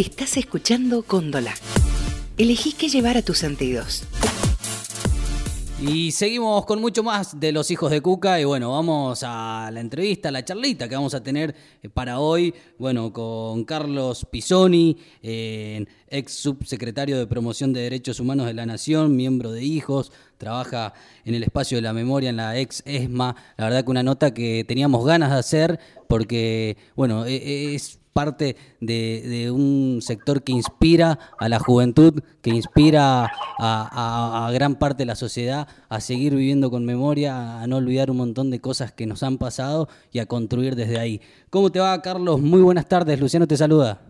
Estás escuchando Cóndola. Elegí qué llevar a tus sentidos. Y seguimos con mucho más de los hijos de Cuca y bueno, vamos a la entrevista, a la charlita que vamos a tener eh, para hoy, bueno, con Carlos Pisoni, ex subsecretario de Promoción de Derechos Humanos de la Nación, miembro de Hijos, trabaja en el espacio de la memoria en la ex ESMA, la verdad que una nota que teníamos ganas de hacer porque, bueno, e, e, es parte de, un sector que inspira a la juventud, que inspira a, gran parte de la sociedad a seguir viviendo con memoria, a no olvidar un montón de cosas que nos han pasado y a construir desde ahí. ¿Cómo te va, Carlos? Muy buenas tardes. Luciano te saluda.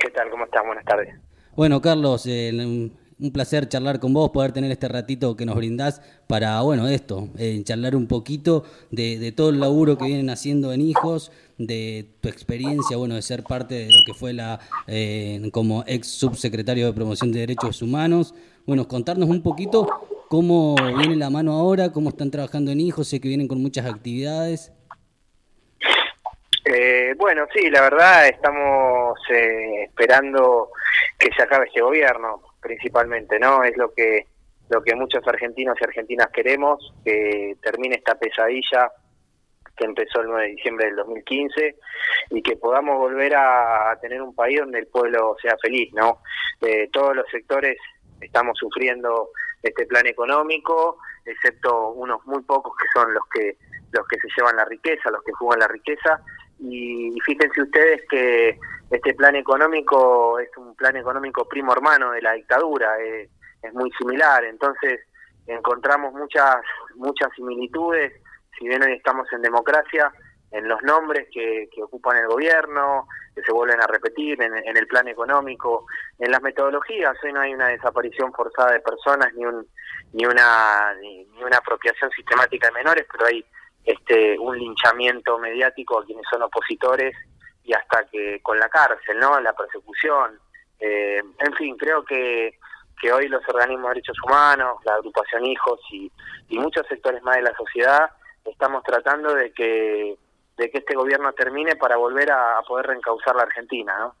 ¿Qué tal? ¿Cómo estás? Buenas tardes. Bueno, Carlos, eh, un placer charlar con vos, poder tener este ratito que nos brindás para, bueno, esto, eh, charlar un poquito de, todo el laburo que vienen haciendo en Hijos, de tu experiencia, bueno, de ser parte de lo que fue la, eh, como ex subsecretario de Promoción de Derechos Humanos. Bueno, contarnos un poquito cómo viene la mano ahora, cómo están trabajando en Hijos, sé que vienen con muchas actividades. Eh, bueno, sí, la verdad estamos esperando que se acabe este gobierno principalmente, ¿no? Es lo que lo que muchos argentinos y argentinas queremos, que termine esta pesadilla que empezó el 9 de diciembre del 2015 y que podamos volver a, tener un país donde el pueblo sea feliz, ¿no? Eh, todos los sectores estamos sufriendo este plan económico, excepto unos muy pocos que son los que los que se llevan la riqueza, los que jugan la riqueza, y fíjense ustedes que este plan económico es un plan económico primo hermano de la dictadura, eh, es muy similar, entonces encontramos muchas muchas similitudes, si bien hoy estamos en democracia, en los nombres que, ocupan el gobierno, que se vuelven a repetir en, el plan económico, en las metodologías, hoy no hay una desaparición forzada de personas ni un ni una ni una apropiación sistemática de menores, pero hay este un linchamiento mediático a quienes son opositores y hasta que con la cárcel, ¿no? La persecución. Eh, en fin, creo que, que hoy los organismos de derechos humanos, la agrupación Hijos y, y muchos sectores más de la sociedad estamos tratando de que de que este gobierno termine para volver a, poder reencauzar la Argentina, ¿no?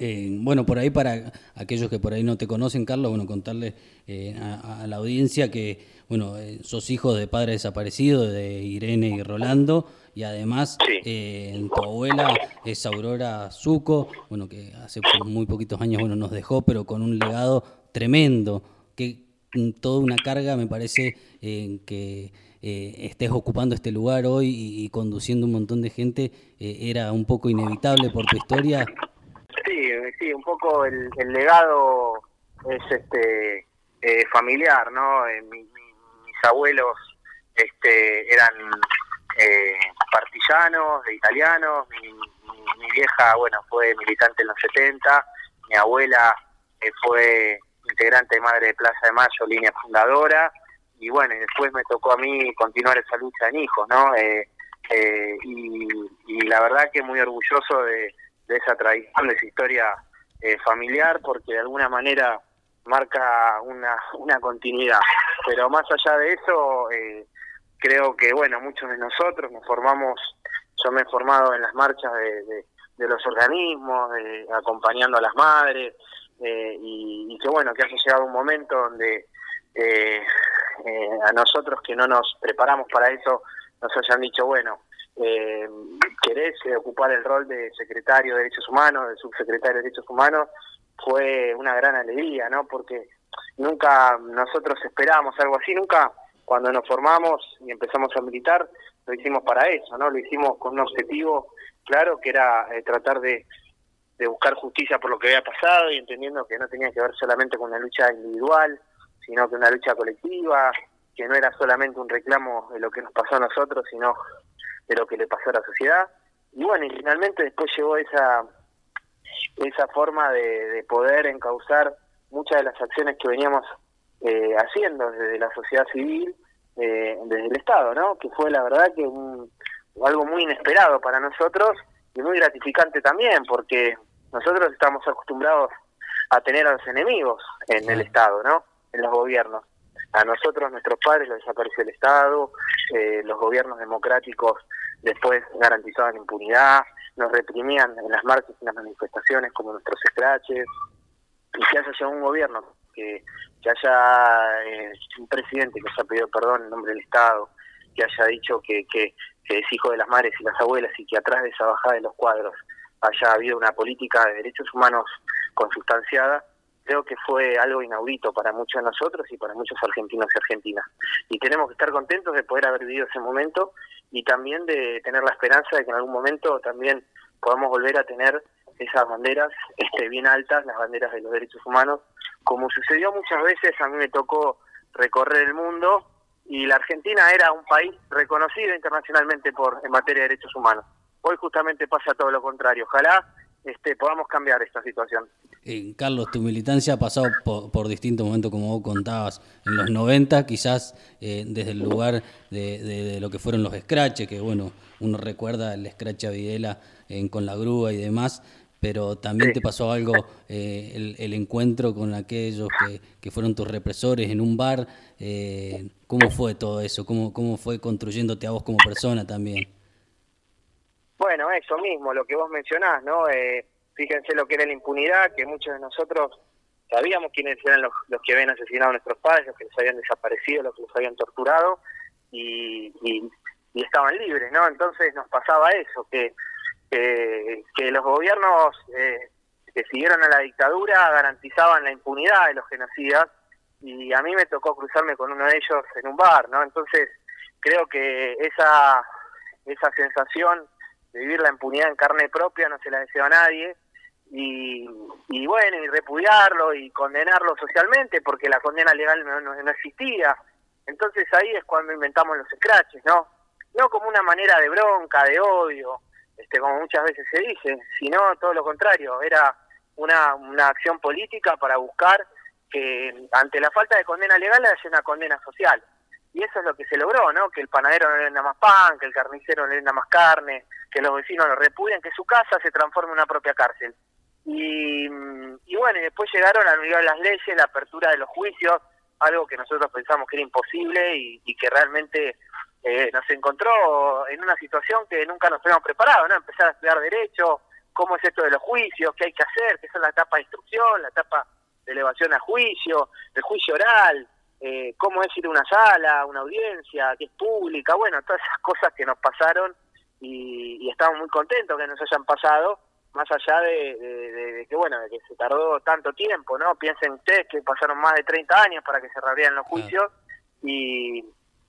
Eh, bueno, por ahí para aquellos que por ahí no te conocen, Carlos, bueno, contarle eh, a, la audiencia que, bueno, eh, sos hijo de padres desaparecidos, de Irene y Rolando, y además tu abuela es Aurora Zuco, bueno, que hace muy poquitos años, bueno, nos dejó, pero con un legado tremendo, que mm, toda una carga me parece que estés ocupando este lugar hoy y, conduciendo un montón de gente era un poco inevitable por tu historia sí, un poco el, legado es este eh, familiar, ¿no? Eh, mis abuelos este, eran eh, partisanos, italianos, mi, vieja, bueno, fue militante en los 70, mi abuela fue integrante de Madre de Plaza de Mayo, línea fundadora, y bueno, y después me tocó a mí continuar esa lucha en hijos, ¿no? y, y la verdad que muy orgulloso de, de esa tradición, de esa historia eh, familiar, porque de alguna manera marca una, una continuidad. Pero más allá de eso, eh, creo que, bueno, muchos de nosotros nos formamos, yo me he formado en las marchas de, de, los organismos, acompañando a las madres, eh, y, que, bueno, que haya llegado un momento donde a nosotros que no nos preparamos para eso, nos hayan dicho, bueno, eh, querés eh, ocupar el rol de secretario de Derechos Humanos, de subsecretario de Derechos Humanos, fue una gran alegría, ¿no? Porque nunca nosotros esperábamos algo así, nunca cuando nos formamos y empezamos a militar, lo hicimos para eso, ¿no? Lo hicimos con un objetivo claro que era eh, tratar de, de buscar justicia por lo que había pasado y entendiendo que no tenía que ver solamente con una lucha individual, sino que una lucha colectiva, que no era solamente un reclamo de lo que nos pasó a nosotros, sino de lo que le pasó a la sociedad. Y bueno, y finalmente después llegó esa, esa forma de, poder encauzar muchas de las acciones que veníamos eh, haciendo desde la sociedad civil, eh, desde el Estado, ¿no? Que fue la verdad que un, algo muy inesperado para nosotros y muy gratificante también, porque nosotros estamos acostumbrados a tener a los enemigos en el Estado, ¿no? En los gobiernos. A nosotros, nuestros padres, los desapareció el Estado, eh, los gobiernos democráticos después garantizaban impunidad, nos reprimían en las marchas y en las manifestaciones como nuestros scratches, y que haya un gobierno, que, que haya eh, un presidente que haya pedido perdón en nombre del Estado, que haya dicho que, que, que es hijo de las madres y las abuelas y que atrás de esa bajada de los cuadros haya habido una política de derechos humanos consustanciada, creo que fue algo inaudito para muchos de nosotros y para muchos argentinos y argentinas. Y tenemos que estar contentos de poder haber vivido ese momento y también de tener la esperanza de que en algún momento también podamos volver a tener esas banderas este, bien altas, las banderas de los derechos humanos, como sucedió muchas veces, a mí me tocó recorrer el mundo y la Argentina era un país reconocido internacionalmente por en materia de derechos humanos. Hoy justamente pasa todo lo contrario. Ojalá este, podamos cambiar esta situación. Eh, Carlos, tu militancia ha pasado por, distintos momentos, como vos contabas, en los 90, quizás eh, desde el lugar de, lo que fueron los scratches, que bueno, uno recuerda el scratch a Videla con la grúa y demás, pero también te pasó algo, eh, el, encuentro con aquellos que, fueron tus represores en un bar, ¿cómo fue todo eso? ¿Cómo, ¿Cómo fue construyéndote a vos como persona también? Bueno, eso mismo, lo que vos mencionás, ¿no? Eh, fíjense lo que era la impunidad, que muchos de nosotros sabíamos quiénes eran los, que habían asesinado a nuestros padres, los que los habían desaparecido, los que los habían torturado, y, estaban libres, ¿no? Entonces nos pasaba eso, que, que los gobiernos eh, que siguieron a la dictadura garantizaban la impunidad de los genocidas, y a mí me tocó cruzarme con uno de ellos en un bar, ¿no? Entonces creo que esa, esa sensación vivir la impunidad en carne propia no se la deseo a nadie y, y bueno, y repudiarlo y condenarlo socialmente porque la condena legal no, no, existía. Entonces ahí es cuando inventamos los scratches, ¿no? No como una manera de bronca, de odio, este como muchas veces se dice, sino todo lo contrario, era una, una acción política para buscar que ante la falta de condena legal haya una condena social. Y eso es lo que se logró, ¿no? Que el panadero no le venda más pan, que el carnicero no le venda más carne, que los vecinos lo repudien, que su casa se transforme en una propia cárcel. Y, y bueno, y después llegaron a de las leyes, la apertura de los juicios, algo que nosotros pensamos que era imposible y, que realmente eh, nos encontró en una situación que nunca nos habíamos preparado, ¿no? Empezar a estudiar derecho, cómo es esto de los juicios, qué hay que hacer, qué son la etapa de instrucción, la etapa de elevación a juicio, el juicio oral, eh, cómo es ir a una sala, una audiencia, que es pública, bueno, todas esas cosas que nos pasaron y, estamos muy contentos que nos hayan pasado, más allá de, que, bueno, de que se tardó tanto tiempo, ¿no? Piensen ustedes que pasaron más de 30 años para que se reabrieran los juicios y,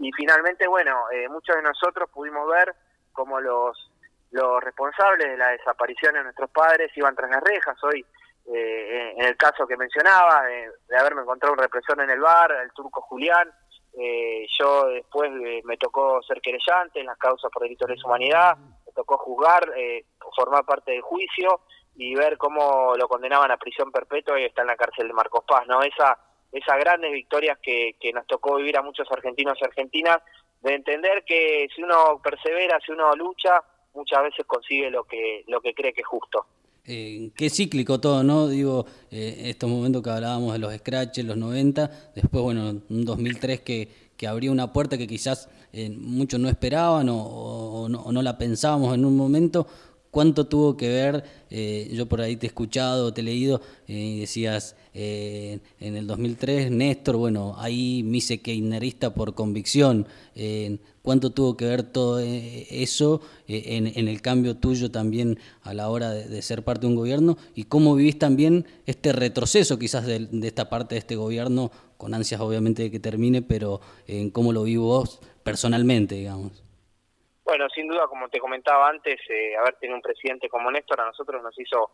y finalmente, bueno, eh, muchos de nosotros pudimos ver cómo los, los responsables de la desaparición de nuestros padres iban tras las rejas. Hoy, eh, en el caso que mencionaba, de, haberme encontrado un represor en el bar, el turco Julián, eh, yo después eh, me tocó ser querellante en las causas por delitos de lesa humanidad, tocó juzgar, eh, formar parte del juicio y ver cómo lo condenaban a prisión perpetua y está en la cárcel de Marcos Paz, ¿no? Esa, esas grandes victorias que, que nos tocó vivir a muchos argentinos y argentinas, de entender que si uno persevera, si uno lucha, muchas veces consigue lo que, lo que cree que es justo. Eh, qué cíclico todo, ¿no? Digo, eh, estos momentos que hablábamos de los scratches, los 90, después, bueno, un 2003 que, que abrió una puerta que quizás eh, muchos no esperaban o, no, la pensábamos en un momento, cuánto tuvo que ver, eh, yo por ahí te he escuchado, te he leído, eh, decías eh, en el 2003, Néstor, bueno, ahí mise kirchnerista por convicción, cuánto tuvo que ver todo eso en, el cambio tuyo también a la hora de, ser parte de un gobierno y cómo vivís también este retroceso quizás de esta parte de este gobierno, con ansias obviamente de que termine, pero en cómo lo vivo vos personalmente, digamos. Bueno, sin duda, como te comentaba antes, eh, haber tenido un presidente como Néstor a nosotros nos hizo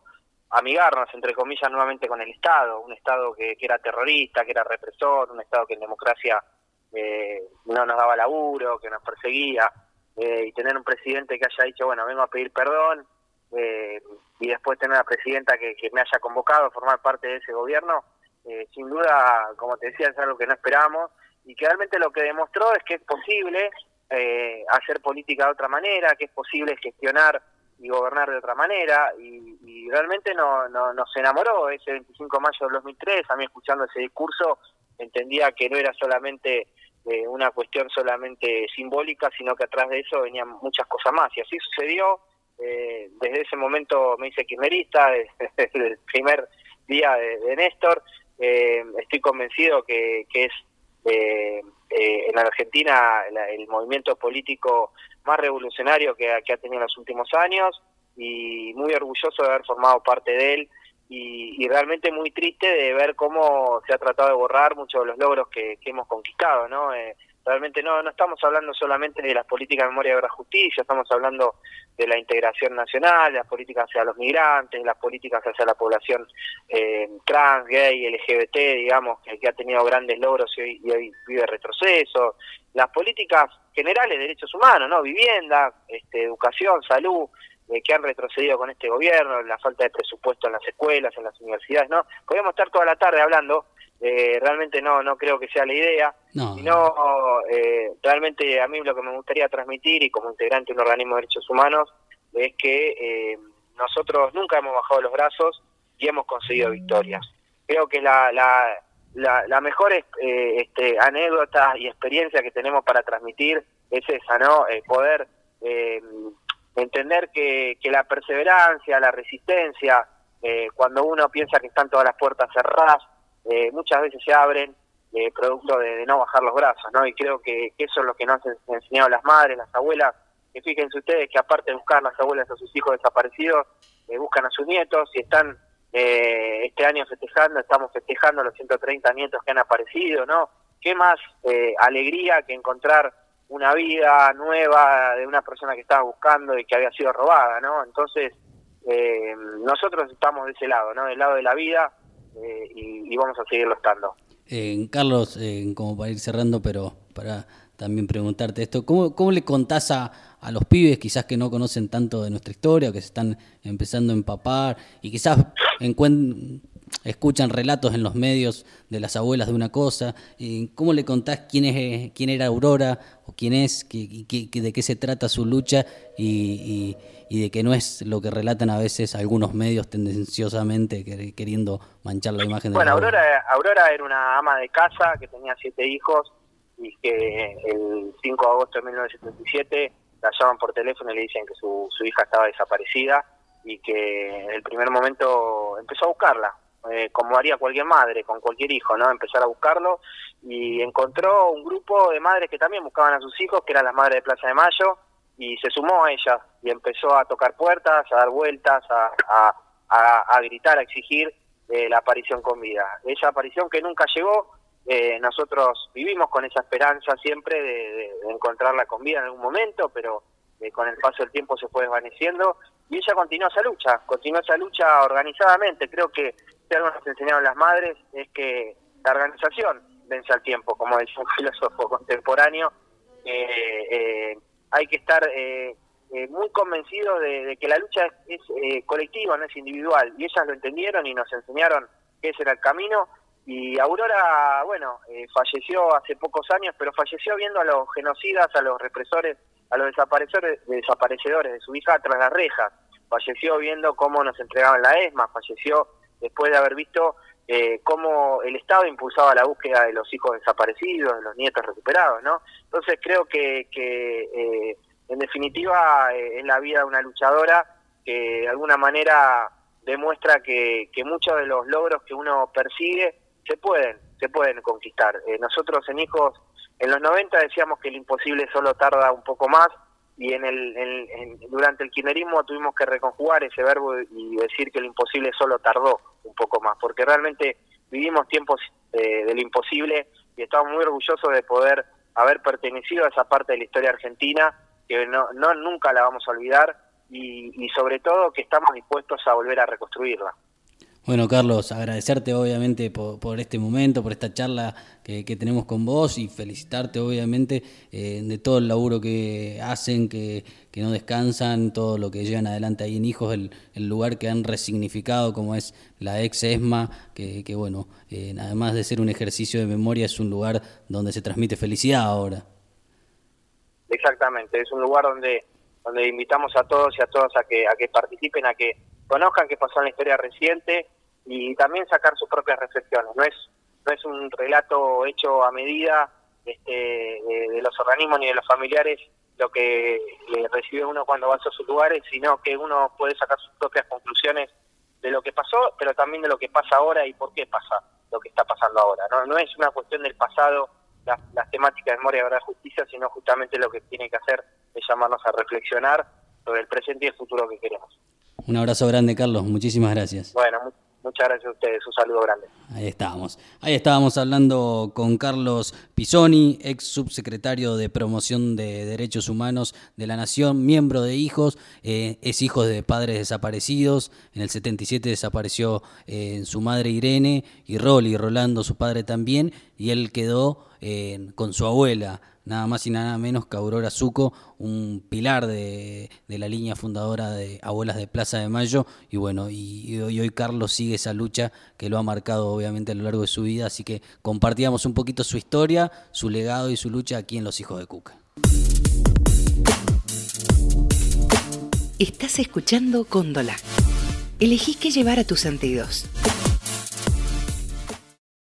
amigarnos, entre comillas, nuevamente con el Estado, un Estado que, era terrorista, que era represor, un Estado que en democracia eh, no nos daba laburo, que nos perseguía, eh, y tener un presidente que haya dicho, bueno, vengo a pedir perdón, y después tener una presidenta que, que, me haya convocado a formar parte de ese gobierno, sin duda, como te decía, es algo que no esperamos, y que realmente lo que demostró es que es posible eh, hacer política de otra manera, que es posible gestionar y gobernar de otra manera, y, realmente no, no, nos enamoró ese 25 de mayo del 2003, a mí escuchando ese discurso entendía que no era solamente eh, una cuestión solamente simbólica, sino que atrás de eso venían muchas cosas más. Y así sucedió. Eh, desde ese momento me hice kirchnerista, desde el primer día de, Néstor. Eh, estoy convencido que, que es en Argentina el movimiento político más revolucionario que, que ha tenido en los últimos años y muy orgulloso de haber formado parte de él y, realmente muy triste de ver cómo se ha tratado de borrar muchos de los logros que, hemos conquistado, ¿no? Realmente no, no estamos hablando solamente de las políticas de memoria de la justicia, estamos hablando de la integración nacional, de las políticas hacia los migrantes, de las políticas hacia la población eh, trans, gay, LGBT, digamos, que, ha tenido grandes logros y hoy, vive retroceso, las políticas generales de derechos humanos, ¿no? Vivienda, este, educación, salud, eh, que han retrocedido con este gobierno, la falta de presupuesto en las escuelas, en las universidades, ¿no? Podríamos estar toda la tarde hablando, eh, realmente no no creo que sea la idea, no, sino eh, realmente a mí lo que me gustaría transmitir y como integrante de un organismo de derechos humanos es que nosotros nunca hemos bajado los brazos y hemos conseguido victorias. Creo que la, la, la, mejor este, anécdota y experiencia que tenemos para transmitir es esa, ¿no? poder entender que, que la perseverancia, la resistencia, eh, cuando uno piensa que están todas las puertas cerradas, eh, muchas veces se abren eh, producto de, no bajar los brazos, ¿no? Y creo que, eso es lo que nos han enseñado las madres, las abuelas, que fíjense ustedes que aparte de buscar las abuelas a sus hijos desaparecidos, buscan a sus nietos y están este año festejando, estamos festejando los 130 nietos que han aparecido, ¿no? ¿Qué más alegría que encontrar una vida nueva de una persona que estaba buscando y que había sido robada, ¿no? Entonces, eh, nosotros estamos de ese lado, ¿no? Del lado de la vida eh, y, vamos a seguirlo estando. Eh, Carlos, como para ir cerrando, pero para también preguntarte esto, ¿cómo, cómo le contás a, a los pibes quizás que no conocen tanto de nuestra historia, que se están empezando a empapar y quizás encuentren escuchan relatos en los medios de las abuelas de una cosa. ¿Cómo le contás quién, es, quién era Aurora o quién es, de qué se trata su lucha y, de que no es lo que relatan a veces algunos medios tendenciosamente queriendo manchar la imagen de Bueno, Aurora, Aurora era una ama de casa que tenía siete hijos y que el 5 de agosto de 1977 la llaman por teléfono y le dicen que su, su hija estaba desaparecida y que en el primer momento empezó a buscarla eh, como haría cualquier madre con cualquier hijo, ¿no? Empezar a buscarlo y encontró un grupo de madres que también buscaban a sus hijos, que eran las madres de Plaza de Mayo, y se sumó a ella y empezó a tocar puertas, a dar vueltas, a, a, gritar, a exigir eh, la aparición con vida. Esa aparición que nunca llegó, eh, nosotros vivimos con esa esperanza siempre de, encontrarla con vida en algún momento, pero con el paso del tiempo se fue desvaneciendo y ella continuó esa lucha, continuó esa lucha organizadamente. Creo que si algo nos enseñaron las madres es que la organización vence al tiempo, como decía un filósofo contemporáneo. Eh, eh, hay que estar eh, muy convencidos de, que la lucha es, colectiva, no es individual. Y ellas lo entendieron y nos enseñaron que ese era el camino. Y Aurora, bueno, falleció hace pocos años, pero falleció viendo a los genocidas, a los represores, a los desaparecedores, desaparecedores de su hija tras las rejas. Falleció viendo cómo nos entregaban la ESMA, falleció después de haber visto eh, cómo el Estado impulsaba la búsqueda de los hijos desaparecidos, de los nietos recuperados, ¿no? Entonces creo que, eh, en definitiva eh, es la vida de una luchadora que de alguna manera demuestra que, muchos de los logros que uno persigue se pueden, se pueden conquistar. nosotros en Hijos en los 90 decíamos que el imposible solo tarda un poco más, y en el durante el kirchnerismo tuvimos que reconjugar ese verbo y decir que lo imposible solo tardó un poco más, porque realmente vivimos tiempos eh, del imposible y estamos muy orgullosos de poder haber pertenecido a esa parte de la historia argentina que no, no nunca la vamos a olvidar y sobre todo que estamos dispuestos a volver a reconstruirla. Bueno, Carlos, agradecerte obviamente por, este momento, por esta charla que, tenemos con vos y felicitarte obviamente eh, de todo el laburo que hacen, que, no descansan, todo lo que llevan adelante ahí en Hijos, el, lugar que han resignificado como es la ex ESMA, que, bueno, eh, además de ser un ejercicio de memoria, es un lugar donde se transmite felicidad ahora. Exactamente, es un lugar donde donde invitamos a todos y a todas a que a que participen, a que conozcan qué pasó en la historia reciente y también sacar sus propias reflexiones. No es, no es un relato hecho a medida este, de, los organismos ni de los familiares lo que recibe uno cuando va a esos lugares, sino que uno puede sacar sus propias conclusiones de lo que pasó, pero también de lo que pasa ahora y por qué pasa lo que está pasando ahora. No, no es una cuestión del pasado, las, temáticas de memoria, verdad, justicia, sino justamente lo que tiene que hacer es llamarnos a reflexionar sobre el presente y el futuro que queremos. Un abrazo grande, Carlos. Muchísimas gracias. Bueno, Muchas gracias a ustedes, un saludo grande. Ahí estábamos. Ahí estábamos hablando con Carlos Pisoni, ex subsecretario de Promoción de Derechos Humanos de la Nación, miembro de Hijos, eh, es hijo de padres desaparecidos. En el 77 desapareció eh, su madre Irene y Rolly, Rolando, su padre también, y él quedó eh, con su abuela nada más y nada menos que Aurora Zuco, un pilar de, la línea fundadora de Abuelas de Plaza de Mayo. Y bueno, y, hoy, Carlos sigue esa lucha que lo ha marcado obviamente a lo largo de su vida, así que compartíamos un poquito su historia, su legado y su lucha aquí en Los Hijos de Cuca. Estás escuchando Cóndola. Elegí qué llevar a tus sentidos.